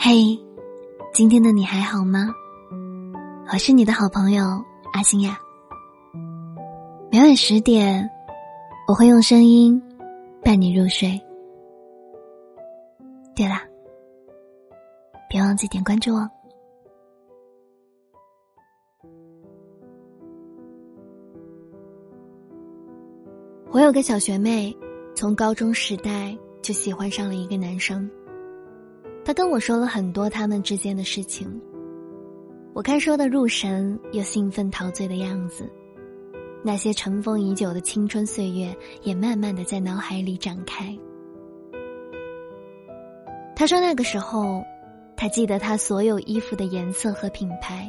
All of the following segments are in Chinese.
嘿，今天的你还好吗？我是你的好朋友阿星呀。每晚十点，我会用声音伴你入睡。对了，别忘记点关注哦。我有个小学妹，从高中时代就喜欢上了一个男生。他跟我说了很多他们之间的事情，我看说的入神又兴奋陶醉的样子，那些尘封已久的青春岁月也慢慢的在脑海里展开。他说那个时候，他记得他所有衣服的颜色和品牌，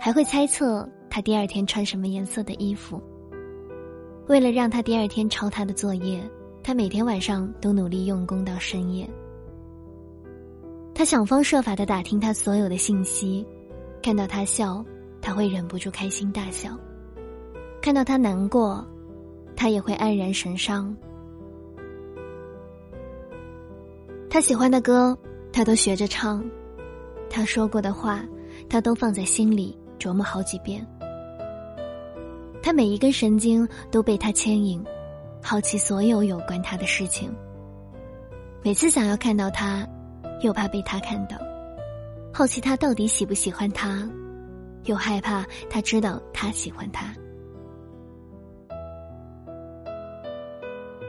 还会猜测他第二天穿什么颜色的衣服。为了让他第二天抄他的作业，他每天晚上都努力用功到深夜。他想方设法的打听他所有的信息，看到他笑，他会忍不住开心大笑；看到他难过，他也会黯然神伤。他喜欢的歌，他都学着唱；他说过的话，他都放在心里琢磨好几遍。他每一根神经都被他牵引，好奇所有有关他的事情。每次想要看到他。又怕被他看到，好奇他到底喜不喜欢他，又害怕他知道他喜欢他。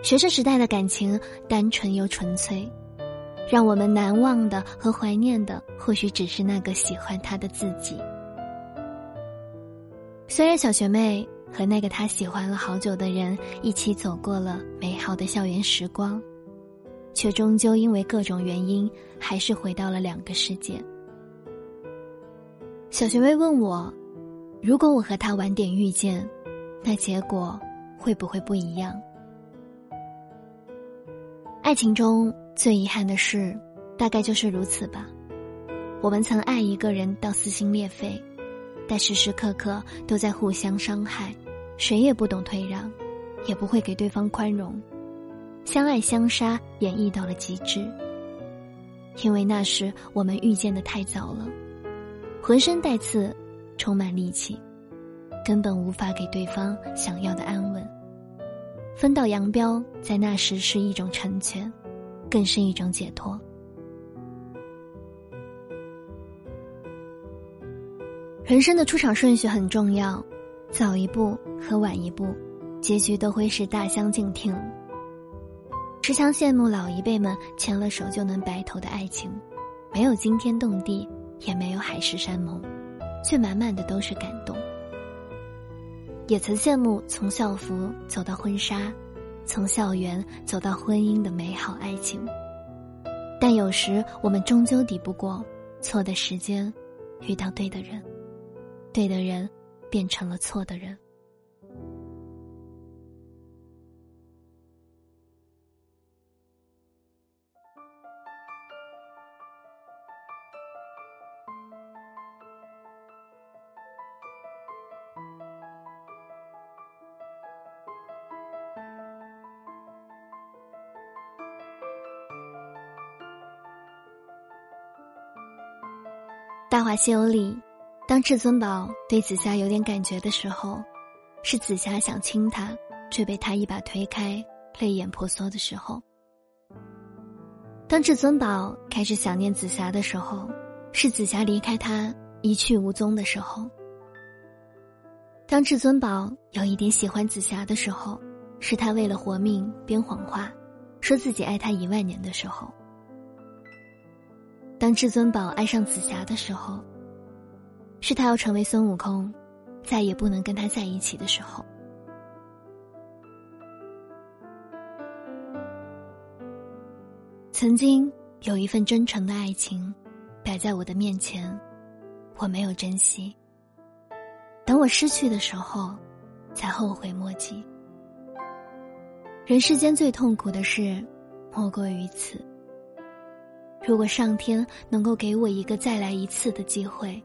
学生时代的感情单纯又纯粹，让我们难忘的和怀念的，或许只是那个喜欢他的自己。虽然小学妹和那个她喜欢了好久的人一起走过了美好的校园时光。却终究因为各种原因，还是回到了两个世界。小学妹问我：“如果我和他晚点遇见，那结果会不会不一样？”爱情中最遗憾的事，大概就是如此吧。我们曾爱一个人到撕心裂肺，但时时刻刻都在互相伤害，谁也不懂退让，也不会给对方宽容。相爱相杀演绎到了极致，因为那时我们遇见的太早了，浑身带刺，充满戾气，根本无法给对方想要的安稳。分道扬镳，在那时是一种成全，更是一种解脱。人生的出场顺序很重要，早一步和晚一步，结局都会是大相径庭。时常羡慕老一辈们牵了手就能白头的爱情，没有惊天动地，也没有海誓山盟，却满满的都是感动。也曾羡慕从校服走到婚纱，从校园走到婚姻的美好爱情，但有时我们终究抵不过错的时间，遇到对的人，对的人变成了错的人。《大话西游》里，当至尊宝对紫霞有点感觉的时候，是紫霞想亲他，却被他一把推开，泪眼婆娑的时候；当至尊宝开始想念紫霞的时候，是紫霞离开他一去无踪的时候；当至尊宝有一点喜欢紫霞的时候，是他为了活命编谎话，说自己爱他一万年的时候。当至尊宝爱上紫霞的时候，是他要成为孙悟空，再也不能跟他在一起的时候。曾经有一份真诚的爱情，摆在我的面前，我没有珍惜。等我失去的时候，才后悔莫及。人世间最痛苦的事，莫过于此。如果上天能够给我一个再来一次的机会，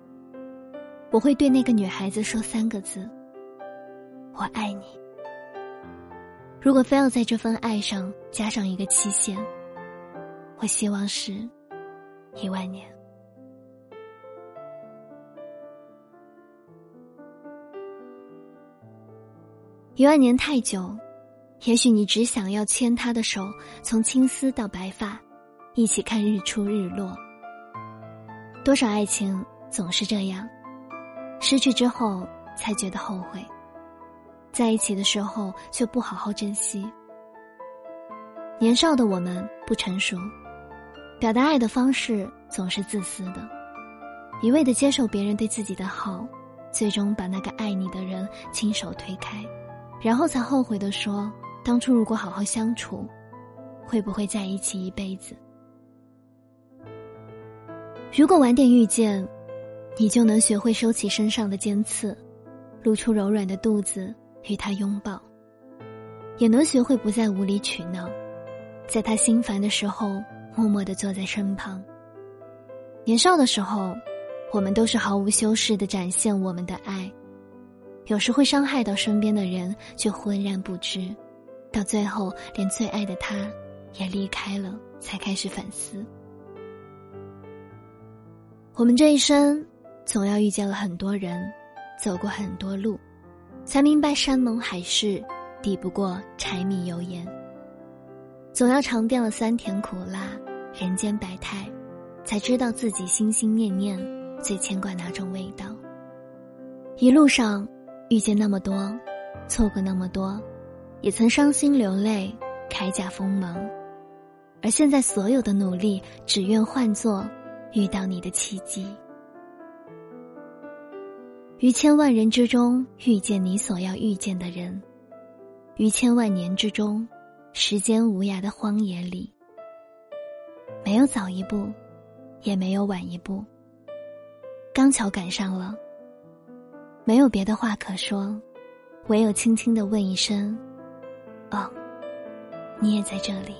我会对那个女孩子说三个字：“我爱你。”如果非要在这份爱上加上一个期限，我希望是一万年。一万年太久，也许你只想要牵他的手，从青丝到白发，一起看日出日落。多少爱情总是这样，失去之后才觉得后悔，在一起的时候却不好好珍惜。年少的我们不成熟，表达爱的方式总是自私的，一味的接受别人对自己的好，最终把那个爱你的人亲手推开。然后才后悔的说：“当初如果好好相处，会不会在一起一辈子？如果晚点遇见，你就能学会收起身上的尖刺，露出柔软的肚子与他拥抱，也能学会不再无理取闹，在他心烦的时候默默的坐在身旁。年少的时候，我们都是毫无修饰的展现我们的爱。”有时会伤害到身边的人，却浑然不知，到最后连最爱的他，也离开了，才开始反思。我们这一生，总要遇见了很多人，走过很多路，才明白山盟海誓抵不过柴米油盐。总要尝遍了酸甜苦辣，人间百态，才知道自己心心念念最牵挂哪种味道。一路上。遇见那么多，错过那么多，也曾伤心流泪，铠甲锋芒。而现在所有的努力，只愿换作遇到你的契机。于千万人之中遇见你所要遇见的人，于千万年之中，时间无涯的荒野里，没有早一步，也没有晚一步，刚巧赶上了。没有别的话可说，唯有轻轻的问一声：“哦，你也在这里。”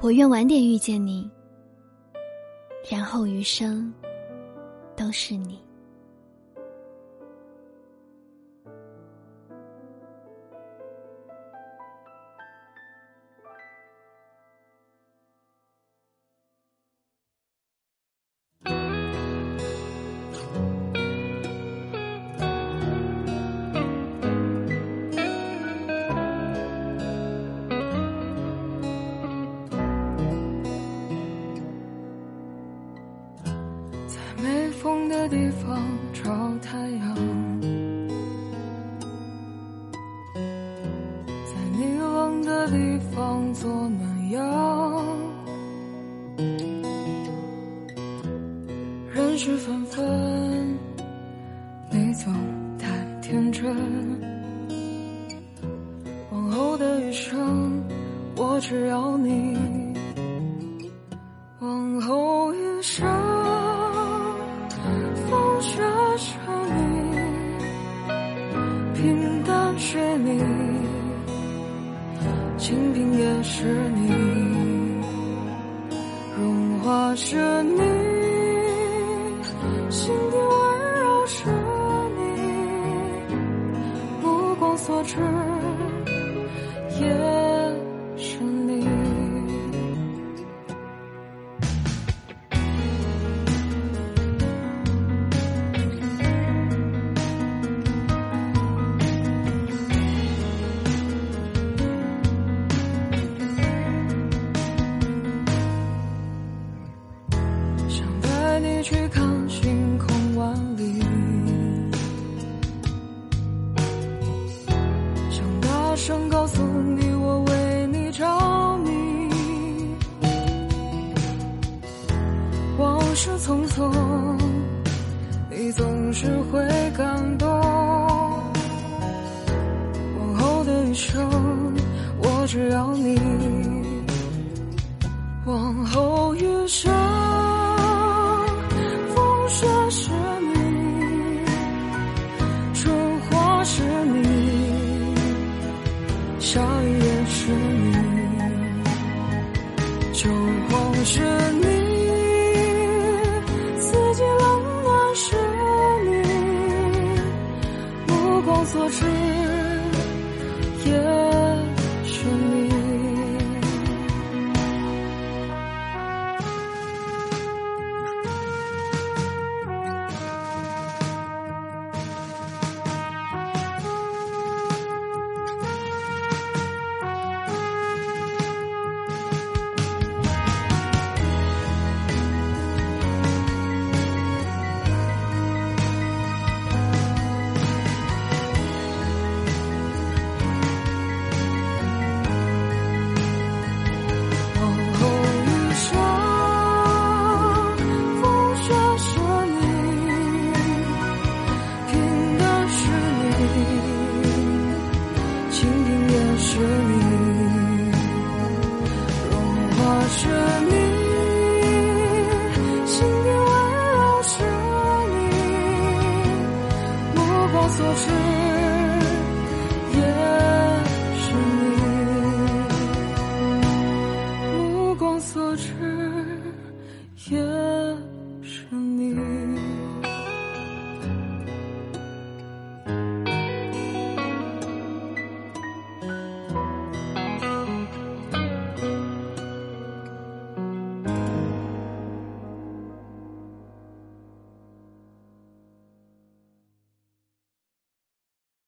我愿晚点遇见你，然后余生都是你。的地方找太阳，在你冷的地方做暖阳。人事纷纷，你总太天真。往后的余生，我只要你。你，心底温柔是你，目光所至也。是匆匆，你总是会感动。往后的余生，我只要你。往后余生，